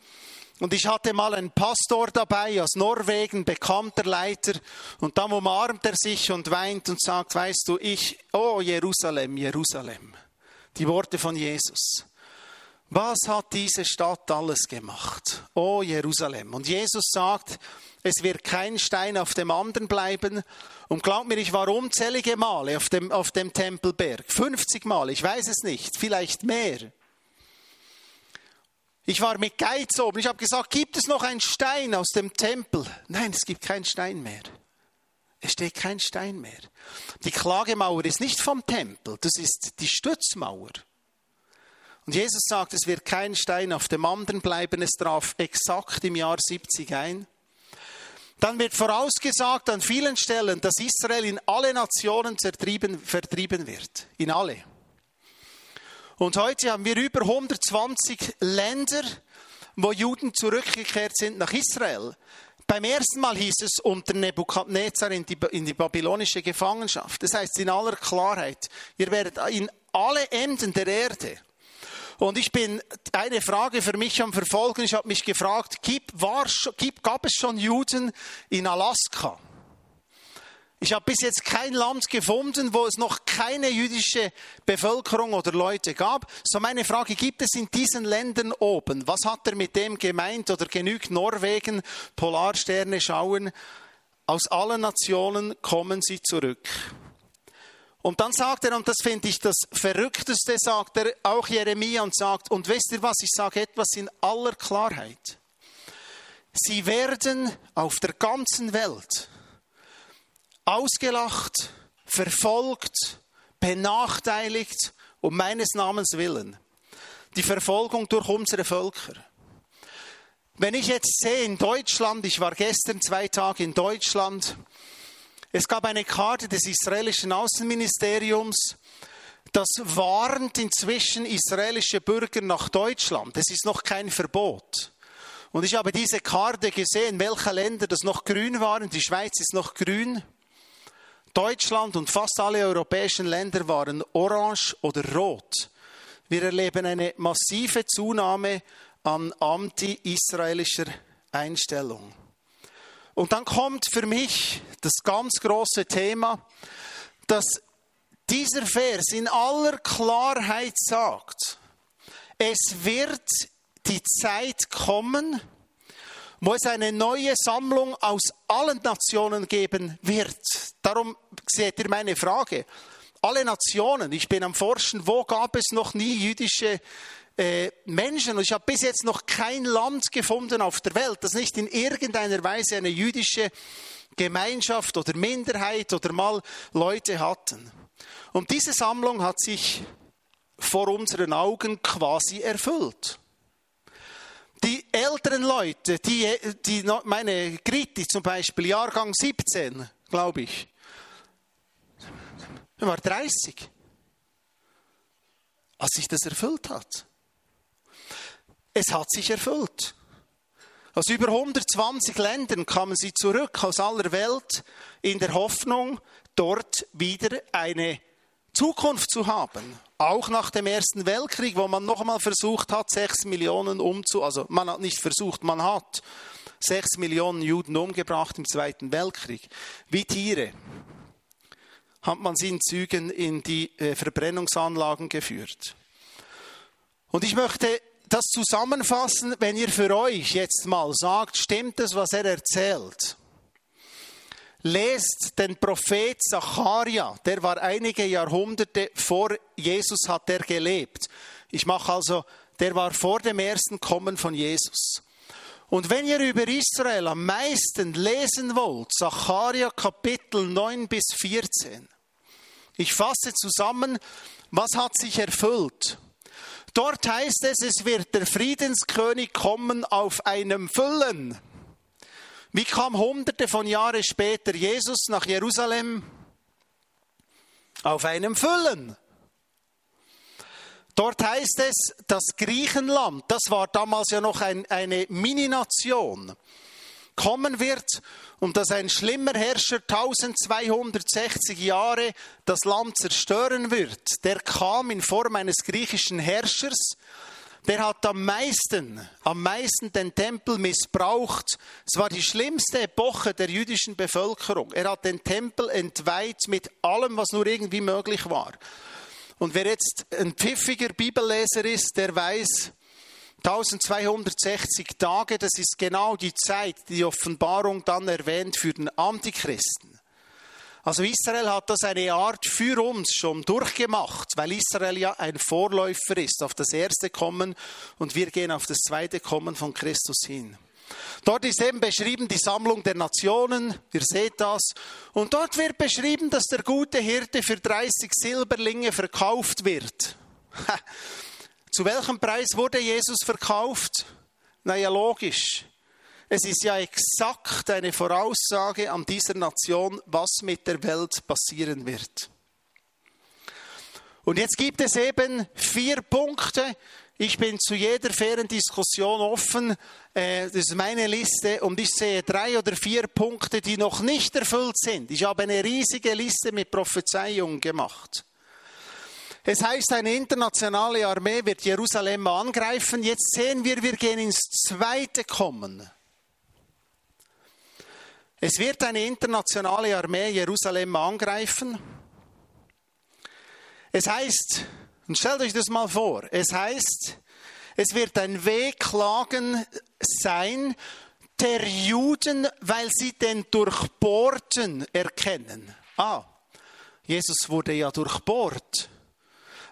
Und ich hatte mal einen Pastor dabei aus Norwegen, bekannter Leiter. Und dann umarmt er sich und weint und sagt, weißt du, ich, oh Jerusalem, Jerusalem. Die Worte von Jesus. Was hat diese Stadt alles gemacht? Oh Jerusalem. Und Jesus sagt, es wird kein Stein auf dem anderen bleiben. Und glaubt mir, ich war unzählige Male auf dem, auf dem Tempelberg. 50 Mal, ich weiß es nicht, vielleicht mehr. Ich war mit Geiz oben. Ich habe gesagt, gibt es noch einen Stein aus dem Tempel? Nein, es gibt keinen Stein mehr. Es steht kein Stein mehr. Die Klagemauer ist nicht vom Tempel, das ist die Stützmauer. Und Jesus sagt, es wird kein Stein auf dem anderen bleiben. Es traf exakt im Jahr 70 ein. Dann wird vorausgesagt an vielen Stellen, dass Israel in alle Nationen vertrieben wird. In alle. Und heute haben wir über 120 Länder, wo Juden zurückgekehrt sind nach Israel. Beim ersten Mal hieß es unter Nebukadnezar in die, in die babylonische Gefangenschaft. Das heißt in aller Klarheit, ihr werdet in alle Enden der Erde und ich bin eine Frage für mich am Verfolgen. Ich habe mich gefragt, gibt, war, gibt, gab es schon Juden in Alaska? Ich habe bis jetzt kein Land gefunden, wo es noch keine jüdische Bevölkerung oder Leute gab. So meine Frage, gibt es in diesen Ländern oben? Was hat er mit dem gemeint? Oder genügt Norwegen, Polarsterne schauen? Aus allen Nationen kommen sie zurück. Und dann sagt er, und das finde ich das Verrückteste, sagt er auch Jeremia und sagt, und wisst ihr was, ich sage etwas in aller Klarheit. Sie werden auf der ganzen Welt ausgelacht, verfolgt, benachteiligt um meines Namens willen. Die Verfolgung durch unsere Völker. Wenn ich jetzt sehe in Deutschland, ich war gestern zwei Tage in Deutschland, es gab eine Karte des israelischen Außenministeriums, das warnt inzwischen israelische Bürger nach Deutschland. Es ist noch kein Verbot. Und ich habe diese Karte gesehen, welche Länder das noch grün waren. Die Schweiz ist noch grün. Deutschland und fast alle europäischen Länder waren orange oder rot. Wir erleben eine massive Zunahme an anti-israelischer Einstellung. Und dann kommt für mich das ganz große Thema, dass dieser Vers in aller Klarheit sagt, es wird die Zeit kommen, wo es eine neue Sammlung aus allen Nationen geben wird. Darum seht ihr meine Frage. Alle Nationen, ich bin am Forschen, wo gab es noch nie jüdische äh, Menschen? Und ich habe bis jetzt noch kein Land gefunden auf der Welt, das nicht in irgendeiner Weise eine jüdische Gemeinschaft oder Minderheit oder mal Leute hatten. Und diese Sammlung hat sich vor unseren Augen quasi erfüllt. Die älteren Leute, die, die meine Griti zum Beispiel, Jahrgang 17, glaube ich, war 30, als sich das erfüllt hat. Es hat sich erfüllt. Aus über 120 Ländern kamen sie zurück aus aller Welt in der Hoffnung, dort wieder eine Zukunft zu haben. Auch nach dem Ersten Weltkrieg, wo man noch einmal versucht hat, sechs Millionen umzu, also man hat nicht versucht, man hat sechs Millionen Juden umgebracht im Zweiten Weltkrieg. Wie Tiere hat man sie in Zügen in die äh, Verbrennungsanlagen geführt. Und ich möchte das zusammenfassen, wenn ihr für euch jetzt mal sagt, stimmt es, was er erzählt? Lest den Prophet Zacharia, der war einige Jahrhunderte vor Jesus hat er gelebt. Ich mache also, der war vor dem ersten Kommen von Jesus. Und wenn ihr über Israel am meisten lesen wollt, Zacharia Kapitel 9 bis 14. Ich fasse zusammen, was hat sich erfüllt? Dort heißt es, es wird der Friedenskönig kommen auf einem Füllen. Wie kam hunderte von Jahren später Jesus nach Jerusalem? Auf einem Füllen. Dort heißt es, das Griechenland, das war damals ja noch ein, eine Mini-Nation, kommen wird und dass ein schlimmer Herrscher 1260 Jahre das Land zerstören wird. Der kam in Form eines griechischen Herrschers, der hat am meisten, am meisten den Tempel missbraucht. Es war die schlimmste Epoche der jüdischen Bevölkerung. Er hat den Tempel entweiht mit allem, was nur irgendwie möglich war. Und wer jetzt ein pfiffiger Bibelleser ist, der weiß, 1260 Tage, das ist genau die Zeit, die, die Offenbarung dann erwähnt für den Antichristen. Also Israel hat das eine Art für uns schon durchgemacht, weil Israel ja ein Vorläufer ist auf das erste Kommen und wir gehen auf das zweite Kommen von Christus hin. Dort ist eben beschrieben die Sammlung der Nationen, ihr seht das. Und dort wird beschrieben, dass der gute Hirte für 30 Silberlinge verkauft wird. Zu welchem Preis wurde Jesus verkauft? Naja, logisch. Es ist ja exakt eine Voraussage an dieser Nation, was mit der Welt passieren wird. Und jetzt gibt es eben vier Punkte. Ich bin zu jeder fairen Diskussion offen. Äh, das ist meine Liste und ich sehe drei oder vier Punkte, die noch nicht erfüllt sind. Ich habe eine riesige Liste mit Prophezeiungen gemacht. Es heißt, eine internationale Armee wird Jerusalem angreifen. Jetzt sehen wir, wir gehen ins zweite Kommen. Es wird eine internationale Armee Jerusalem angreifen. Es heißt, und stellt euch das mal vor, es heißt, es wird ein Wehklagen sein der Juden, weil sie den Durchbohrten erkennen. Ah, Jesus wurde ja durchbohrt.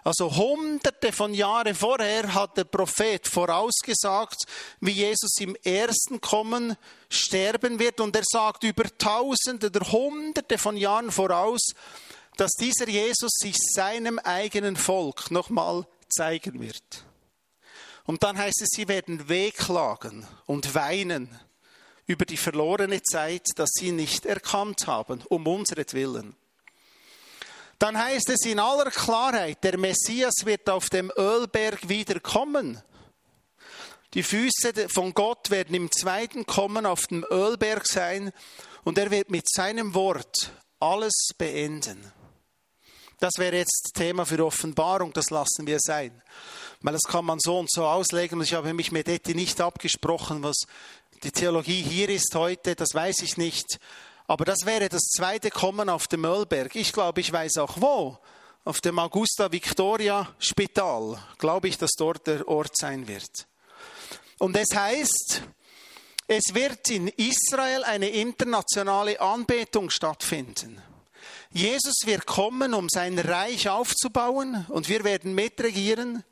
Also hunderte von Jahren vorher hat der Prophet vorausgesagt, wie Jesus im ersten Kommen sterben wird. Und er sagt über tausende oder hunderte von Jahren voraus, dass dieser Jesus sich seinem eigenen Volk nochmal zeigen wird. Und dann heißt es, sie werden wehklagen und weinen über die verlorene Zeit, dass sie nicht erkannt haben, um unseretwillen dann heißt es in aller Klarheit, der Messias wird auf dem Ölberg wiederkommen. Die Füße von Gott werden im zweiten Kommen auf dem Ölberg sein und er wird mit seinem Wort alles beenden. Das wäre jetzt Thema für Offenbarung, das lassen wir sein. Weil das kann man so und so auslegen. Und ich habe mich mit Eti nicht abgesprochen, was die Theologie hier ist heute, das weiß ich nicht. Aber das wäre das zweite Kommen auf dem Möllberg. Ich glaube, ich weiß auch wo. Auf dem Augusta Victoria Spital. Glaube ich, dass dort der Ort sein wird. Und es heißt, es wird in Israel eine internationale Anbetung stattfinden. Jesus wird kommen, um sein Reich aufzubauen und wir werden mitregieren.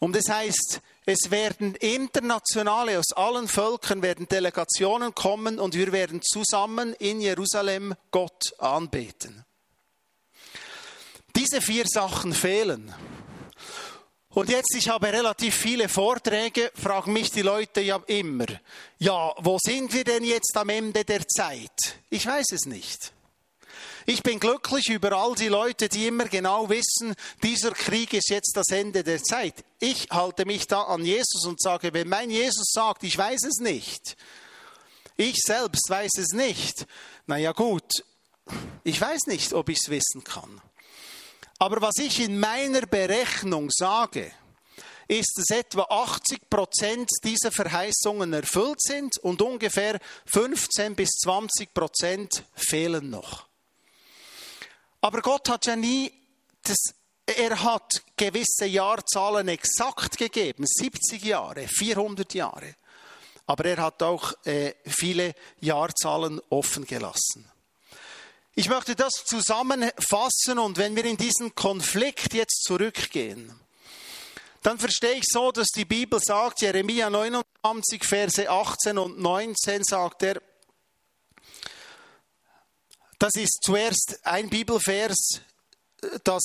Und das heißt, es werden internationale aus allen Völkern werden Delegationen kommen und wir werden zusammen in Jerusalem Gott anbeten. Diese vier Sachen fehlen. Und jetzt, ich habe relativ viele Vorträge, fragen mich die Leute ja immer, ja, wo sind wir denn jetzt am Ende der Zeit? Ich weiß es nicht. Ich bin glücklich über all die Leute, die immer genau wissen, dieser Krieg ist jetzt das Ende der Zeit. Ich halte mich da an Jesus und sage, wenn mein Jesus sagt, ich weiß es nicht, ich selbst weiß es nicht, naja gut, ich weiß nicht, ob ich es wissen kann. Aber was ich in meiner Berechnung sage, ist, dass etwa 80 Prozent dieser Verheißungen erfüllt sind und ungefähr 15 bis 20 Prozent fehlen noch. Aber Gott hat ja nie das, er hat gewisse Jahrzahlen exakt gegeben, 70 Jahre, 400 Jahre. Aber er hat auch äh, viele Jahrzahlen offen gelassen. Ich möchte das zusammenfassen und wenn wir in diesen Konflikt jetzt zurückgehen, dann verstehe ich so, dass die Bibel sagt, Jeremia 29, Verse 18 und 19 sagt er, das ist zuerst ein Bibelvers, das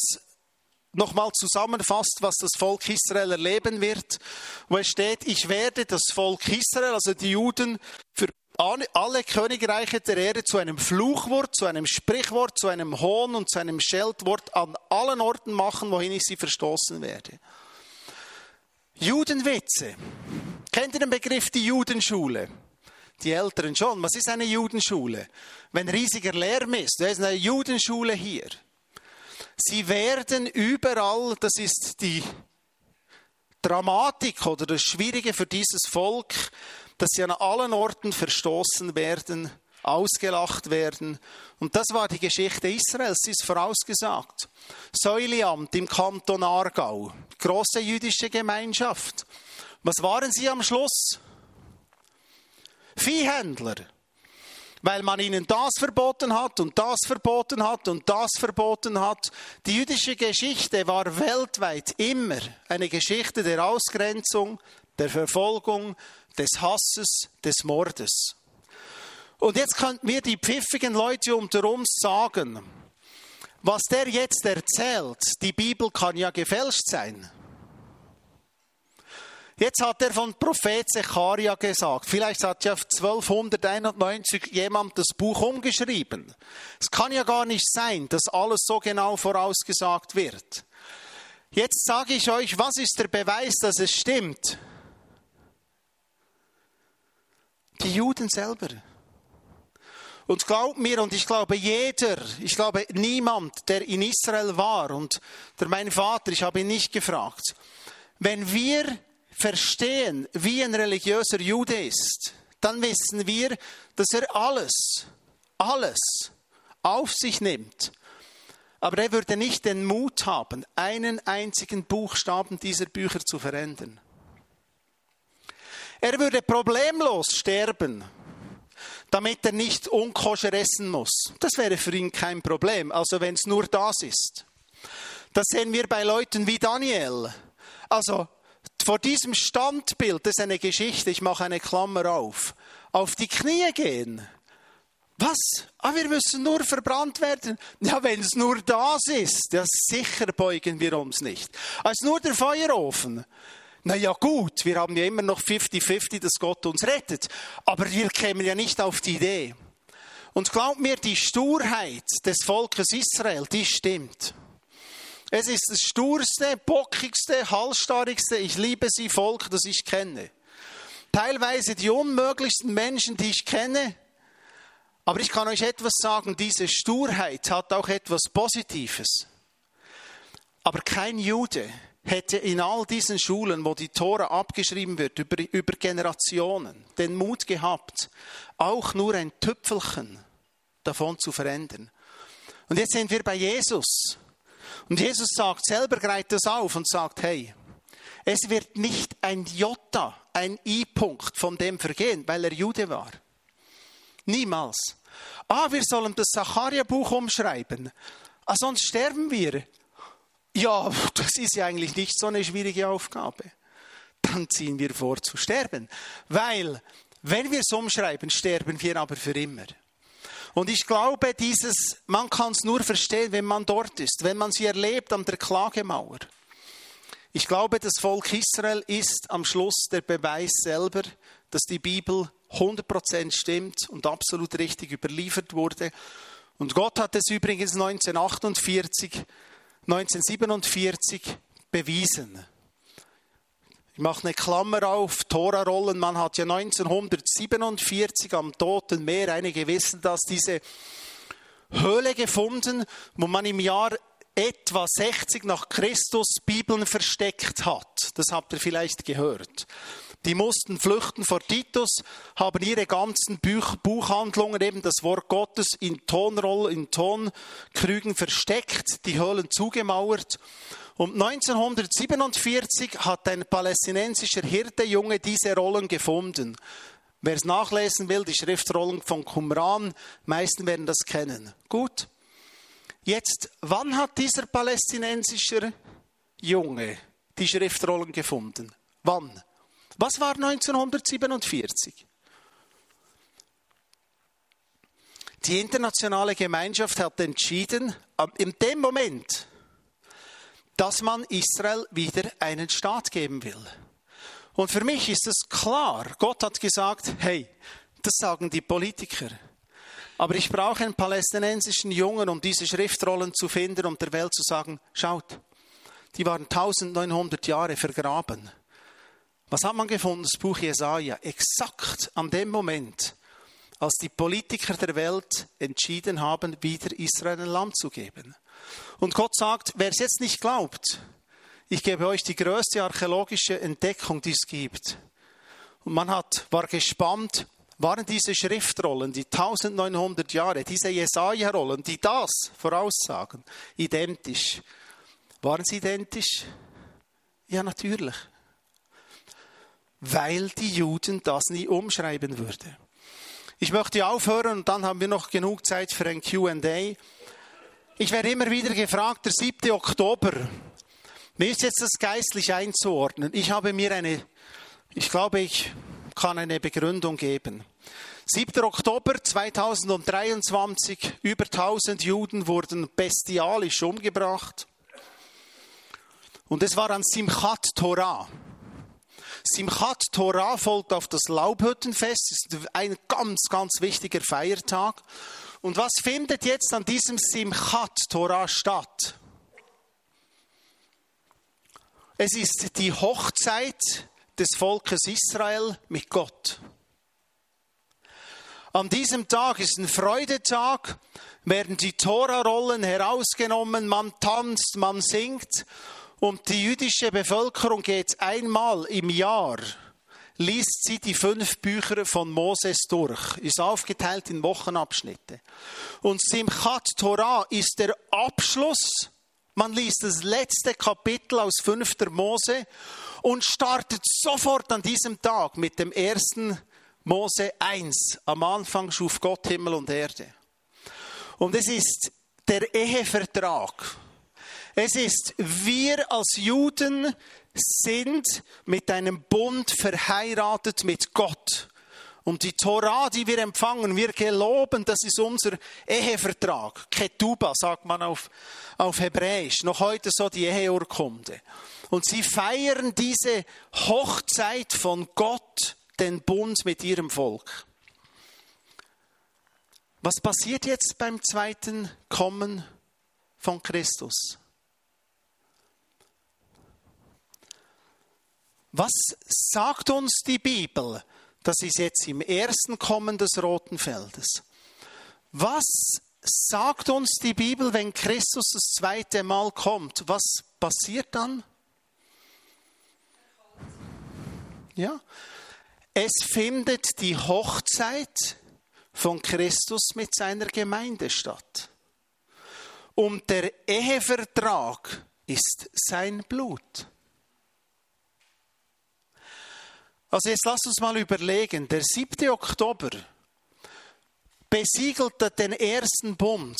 nochmal zusammenfasst, was das Volk Israel erleben wird, wo es steht, ich werde das Volk Israel, also die Juden, für alle Königreiche der Erde zu einem Fluchwort, zu einem Sprichwort, zu einem Hohn und zu einem Scheltwort an allen Orten machen, wohin ich sie verstoßen werde. Judenwitze. Kennt ihr den Begriff die Judenschule? Die Älteren schon. Was ist eine Judenschule? Wenn riesiger Lärm ist, da ist eine Judenschule hier. Sie werden überall, das ist die Dramatik oder das Schwierige für dieses Volk, dass sie an allen Orten verstoßen werden, ausgelacht werden. Und das war die Geschichte Israels, sie ist vorausgesagt. Säuliamt im Kanton Aargau, große jüdische Gemeinschaft. Was waren sie am Schluss? Viehhändler, weil man ihnen das verboten hat und das verboten hat und das verboten hat. Die jüdische Geschichte war weltweit immer eine Geschichte der Ausgrenzung, der Verfolgung, des Hasses, des Mordes. Und jetzt könnten mir die pfiffigen Leute unter uns sagen, was der jetzt erzählt, die Bibel kann ja gefälscht sein. Jetzt hat er von Prophet Zecharia gesagt. Vielleicht hat ja 1291 jemand das Buch umgeschrieben. Es kann ja gar nicht sein, dass alles so genau vorausgesagt wird. Jetzt sage ich euch, was ist der Beweis, dass es stimmt? Die Juden selber. Und glaubt mir, und ich glaube jeder, ich glaube niemand, der in Israel war, und der mein Vater, ich habe ihn nicht gefragt, wenn wir verstehen, wie ein religiöser Jude ist, dann wissen wir, dass er alles, alles auf sich nimmt. Aber er würde nicht den Mut haben, einen einzigen Buchstaben dieser Bücher zu verändern. Er würde problemlos sterben, damit er nicht unkoscher essen muss. Das wäre für ihn kein Problem, also wenn es nur das ist. Das sehen wir bei Leuten wie Daniel. Also vor diesem Standbild, das ist eine Geschichte, ich mache eine Klammer auf, auf die Knie gehen. Was? Ah, wir müssen nur verbrannt werden. Ja, wenn es nur das ist, ja, sicher beugen wir uns nicht. Als nur der Feuerofen. Na ja, gut, wir haben ja immer noch 50-50, dass Gott uns rettet. Aber wir kämen ja nicht auf die Idee. Und glaubt mir, die Sturheit des Volkes Israel, die stimmt. Es ist das sturste, bockigste, halsstarrigste, ich liebe sie Volk, das ich kenne. Teilweise die unmöglichsten Menschen, die ich kenne, Aber ich kann euch etwas sagen, diese Sturheit hat auch etwas Positives. Aber kein Jude hätte in all diesen Schulen, wo die Tora abgeschrieben wird, über, über Generationen, den Mut gehabt, auch nur ein Tüpfelchen davon zu verändern. Und jetzt sind wir bei Jesus. Und Jesus sagt, selber greift das auf und sagt, hey, es wird nicht ein Jota, ein I-Punkt von dem vergehen, weil er Jude war. Niemals. Ah, wir sollen das Zacharia-Buch umschreiben. Ah, sonst sterben wir. Ja, das ist ja eigentlich nicht so eine schwierige Aufgabe. Dann ziehen wir vor zu sterben. Weil, wenn wir es umschreiben, sterben wir aber für immer. Und ich glaube, dieses, man kann es nur verstehen, wenn man dort ist, wenn man sie erlebt an der Klagemauer. Ich glaube, das Volk Israel ist am Schluss der Beweis selber, dass die Bibel 100% stimmt und absolut richtig überliefert wurde. Und Gott hat es übrigens 1948 1947 bewiesen. Ich mache eine Klammer auf, Tora-Rollen. Man hat ja 1947 am Toten Meer, einige wissen das, diese Höhle gefunden, wo man im Jahr etwa 60 nach Christus Bibeln versteckt hat. Das habt ihr vielleicht gehört. Die mussten flüchten vor Titus, haben ihre ganzen Buch Buchhandlungen, eben das Wort Gottes in Tonroll, in Tonkrügen versteckt, die Höhlen zugemauert. Und 1947 hat ein palästinensischer Hirtejunge diese Rollen gefunden. Wer es nachlesen will, die Schriftrollen von Qumran, meisten werden das kennen. Gut. Jetzt, wann hat dieser palästinensische Junge die Schriftrollen gefunden? Wann? Was war 1947? Die internationale Gemeinschaft hat entschieden, in dem Moment, dass man Israel wieder einen Staat geben will. Und für mich ist es klar, Gott hat gesagt, hey, das sagen die Politiker. Aber ich brauche einen palästinensischen Jungen, um diese Schriftrollen zu finden, um der Welt zu sagen, schaut, die waren 1900 Jahre vergraben. Was hat man gefunden? Das Buch Jesaja. Exakt an dem Moment, als die Politiker der Welt entschieden haben, wieder Israel ein Land zu geben. Und Gott sagt, wer es jetzt nicht glaubt, ich gebe euch die größte archäologische Entdeckung, die es gibt. Und man hat, war gespannt, waren diese Schriftrollen, die 1900 Jahre, diese Jesaja-Rollen, die das voraussagen, identisch. Waren sie identisch? Ja, natürlich weil die Juden das nie umschreiben würden. Ich möchte aufhören und dann haben wir noch genug Zeit für ein QA. Ich werde immer wieder gefragt, der 7. Oktober. Mir ist jetzt das geistlich einzuordnen. Ich habe mir eine, ich glaube, ich kann eine Begründung geben. 7. Oktober 2023, über 1000 Juden wurden bestialisch umgebracht. Und es war an Simchat Torah. Simchat Torah folgt auf das Laubhüttenfest, ist ein ganz, ganz wichtiger Feiertag. Und was findet jetzt an diesem Simchat Torah statt? Es ist die Hochzeit des Volkes Israel mit Gott. An diesem Tag ist ein Freudetag, werden die Torah-Rollen herausgenommen, man tanzt, man singt und die jüdische Bevölkerung geht einmal im Jahr, liest sie die fünf Bücher von Moses durch, ist aufgeteilt in Wochenabschnitte. Und Simchat Torah ist der Abschluss. Man liest das letzte Kapitel aus 5. Mose und startet sofort an diesem Tag mit dem ersten Mose 1. Am Anfang schuf Gott Himmel und Erde. Und es ist der Ehevertrag es ist, wir als Juden sind mit einem Bund verheiratet mit Gott. Und die Torah, die wir empfangen, wir geloben, das ist unser Ehevertrag. Ketuba sagt man auf, auf Hebräisch. Noch heute so die Eheurkunde. Und sie feiern diese Hochzeit von Gott, den Bund mit ihrem Volk. Was passiert jetzt beim zweiten Kommen von Christus? Was sagt uns die Bibel? Das ist jetzt im ersten Kommen des roten Feldes. Was sagt uns die Bibel, wenn Christus das zweite Mal kommt? Was passiert dann? Ja, es findet die Hochzeit von Christus mit seiner Gemeinde statt. Und der Ehevertrag ist sein Blut. Also jetzt lass uns mal überlegen, der 7. Oktober besiegelte den ersten Bund.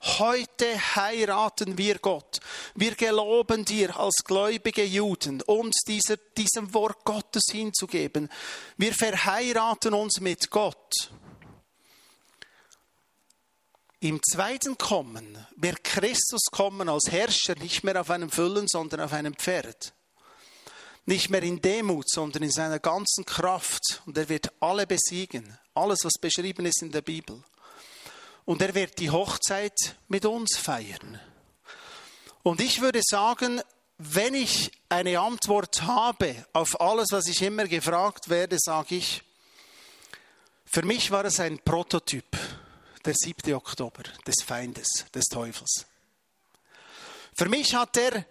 Heute heiraten wir Gott. Wir geloben dir als gläubige Juden, uns dieser, diesem Wort Gottes hinzugeben. Wir verheiraten uns mit Gott. Im zweiten Kommen wird Christus kommen als Herrscher, nicht mehr auf einem Füllen, sondern auf einem Pferd. Nicht mehr in Demut, sondern in seiner ganzen Kraft. Und er wird alle besiegen. Alles, was beschrieben ist in der Bibel. Und er wird die Hochzeit mit uns feiern. Und ich würde sagen, wenn ich eine Antwort habe auf alles, was ich immer gefragt werde, sage ich, für mich war es ein Prototyp, der 7. Oktober, des Feindes, des Teufels. Für mich hat er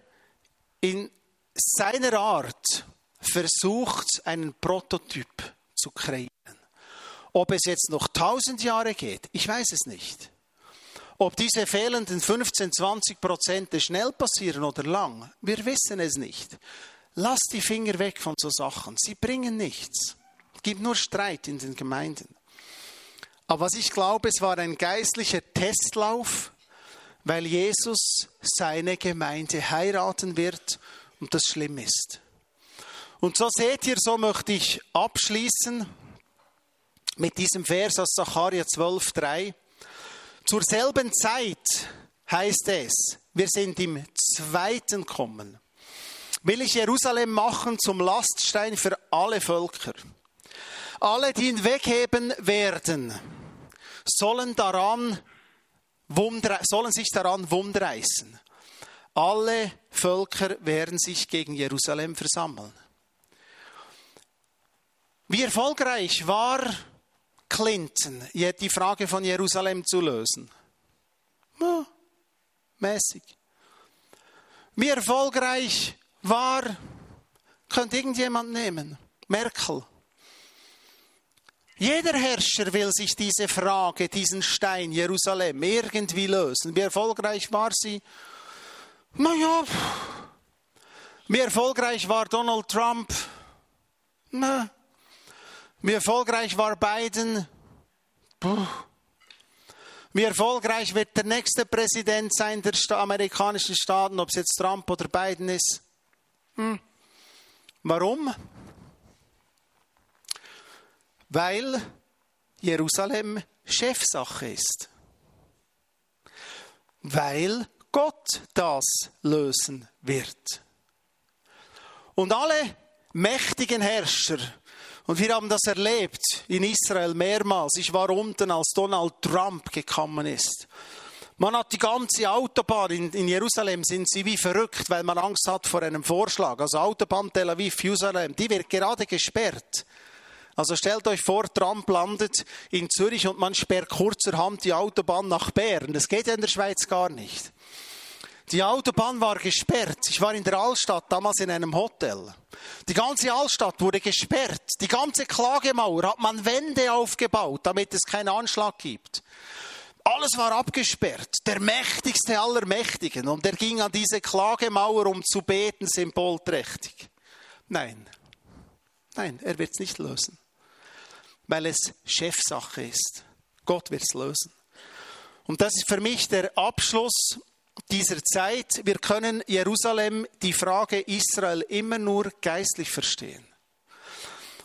in seiner Art versucht, einen Prototyp zu kreieren. Ob es jetzt noch tausend Jahre geht, ich weiß es nicht. Ob diese fehlenden 15, 20 Prozent schnell passieren oder lang, wir wissen es nicht. Lass die Finger weg von so Sachen. Sie bringen nichts. Es gibt nur Streit in den Gemeinden. Aber was ich glaube, es war ein geistlicher Testlauf, weil Jesus seine Gemeinde heiraten wird und das schlimm ist. Und so seht ihr, so möchte ich abschließen mit diesem Vers aus Zacharia 12,3. Zur selben Zeit heißt es, wir sind im zweiten Kommen, will ich Jerusalem machen zum Laststein für alle Völker. Alle, die ihn wegheben werden, sollen, daran, sollen sich daran wundreißen. Alle Völker werden sich gegen Jerusalem versammeln. Wie erfolgreich war Clinton, die Frage von Jerusalem zu lösen? Ja, mäßig. Wie erfolgreich war, könnte irgendjemand nehmen, Merkel. Jeder Herrscher will sich diese Frage, diesen Stein Jerusalem irgendwie lösen. Wie erfolgreich war sie? Naja, wie erfolgreich war Donald Trump? Na, wie erfolgreich war Biden? Puh. Wie erfolgreich wird der nächste Präsident sein der amerikanischen Staaten, ob es jetzt Trump oder Biden ist? Hm. Warum? Weil Jerusalem Chefsache ist. Weil Gott das lösen wird. Und alle mächtigen Herrscher, und wir haben das erlebt in Israel mehrmals, ich war unten, als Donald Trump gekommen ist. Man hat die ganze Autobahn in, in, Jerusalem sind sie wie verrückt, weil man Angst hat vor einem Vorschlag. Also Autobahn Tel Aviv, Jerusalem, die wird gerade gesperrt. Also stellt euch vor, Trump landet in Zürich und man sperrt kurzerhand die Autobahn nach Bern. Das geht in der Schweiz gar nicht. Die Autobahn war gesperrt. Ich war in der Altstadt, damals in einem Hotel. Die ganze Altstadt wurde gesperrt. Die ganze Klagemauer hat man Wände aufgebaut, damit es keinen Anschlag gibt. Alles war abgesperrt. Der mächtigste aller Mächtigen. Und er ging an diese Klagemauer, um zu beten, symbolträchtig. Nein. Nein, er wird es nicht lösen. Weil es Chefsache ist. Gott wird es lösen. Und das ist für mich der Abschluss dieser Zeit, wir können Jerusalem, die Frage Israel immer nur geistlich verstehen.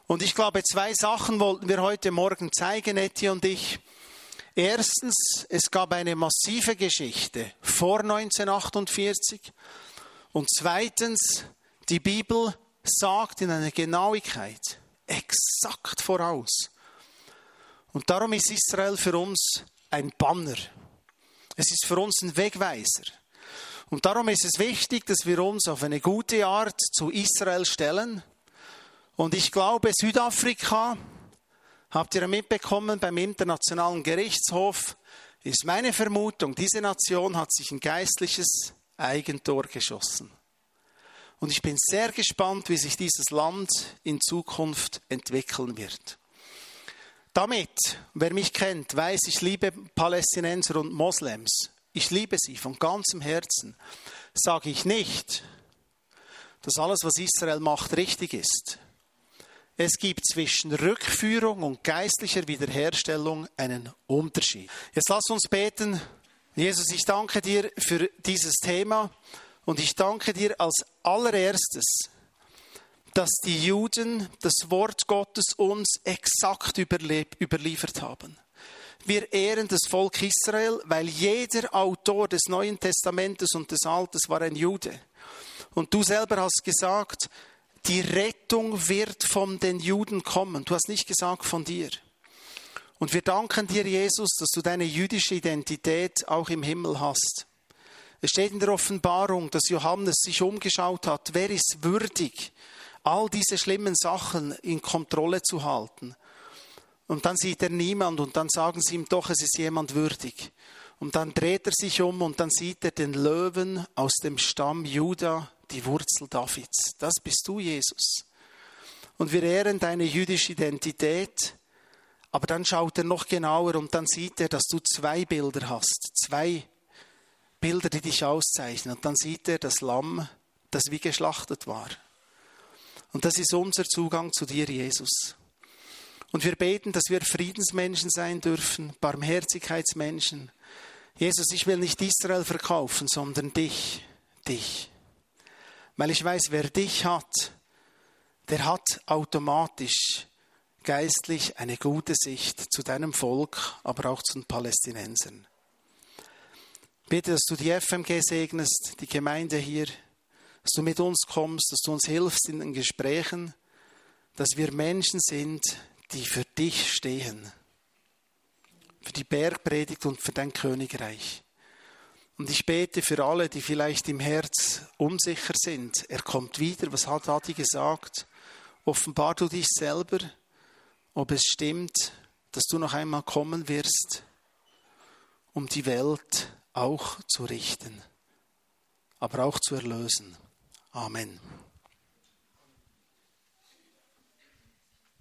Und ich glaube, zwei Sachen wollten wir heute Morgen zeigen, Etty und ich. Erstens, es gab eine massive Geschichte vor 1948. Und zweitens, die Bibel sagt in einer Genauigkeit exakt voraus. Und darum ist Israel für uns ein Banner. Es ist für uns ein Wegweiser. Und darum ist es wichtig, dass wir uns auf eine gute Art zu Israel stellen. Und ich glaube, Südafrika Habt ihr mitbekommen, beim Internationalen Gerichtshof ist meine Vermutung, diese Nation hat sich ein geistliches Eigentor geschossen. Und ich bin sehr gespannt, wie sich dieses Land in Zukunft entwickeln wird. Damit, wer mich kennt, weiß, ich liebe Palästinenser und Moslems. Ich liebe sie von ganzem Herzen. Sage ich nicht, dass alles, was Israel macht, richtig ist. Es gibt zwischen Rückführung und geistlicher Wiederherstellung einen Unterschied. Jetzt lass uns beten. Jesus, ich danke dir für dieses Thema und ich danke dir als allererstes, dass die Juden das Wort Gottes uns exakt überliefert haben. Wir ehren das Volk Israel, weil jeder Autor des Neuen Testamentes und des Altes war ein Jude. Und du selber hast gesagt, die Rettung wird von den Juden kommen. Du hast nicht gesagt von dir. Und wir danken dir, Jesus, dass du deine jüdische Identität auch im Himmel hast. Es steht in der Offenbarung, dass Johannes sich umgeschaut hat, wer ist würdig, all diese schlimmen Sachen in Kontrolle zu halten. Und dann sieht er niemand und dann sagen sie ihm doch, es ist jemand würdig. Und dann dreht er sich um und dann sieht er den Löwen aus dem Stamm Juda, die Wurzel Davids. Das bist du, Jesus. Und wir ehren deine jüdische Identität, aber dann schaut er noch genauer und dann sieht er, dass du zwei Bilder hast, zwei Bilder, die dich auszeichnen. Und dann sieht er das Lamm, das wie geschlachtet war. Und das ist unser Zugang zu dir, Jesus. Und wir beten, dass wir Friedensmenschen sein dürfen, Barmherzigkeitsmenschen. Jesus, ich will nicht Israel verkaufen, sondern dich, dich. Weil ich weiß, wer dich hat, der hat automatisch geistlich eine gute Sicht zu deinem Volk, aber auch zu den Palästinensern. Bitte, dass du die FMG segnest, die Gemeinde hier, dass du mit uns kommst, dass du uns hilfst in den Gesprächen, dass wir Menschen sind, die für dich stehen, für die Bergpredigt und für dein Königreich. Und ich bete für alle, die vielleicht im Herz unsicher sind. Er kommt wieder. Was hat Adi gesagt? Offenbar du dich selber, ob es stimmt, dass du noch einmal kommen wirst, um die Welt auch zu richten, aber auch zu erlösen. Amen.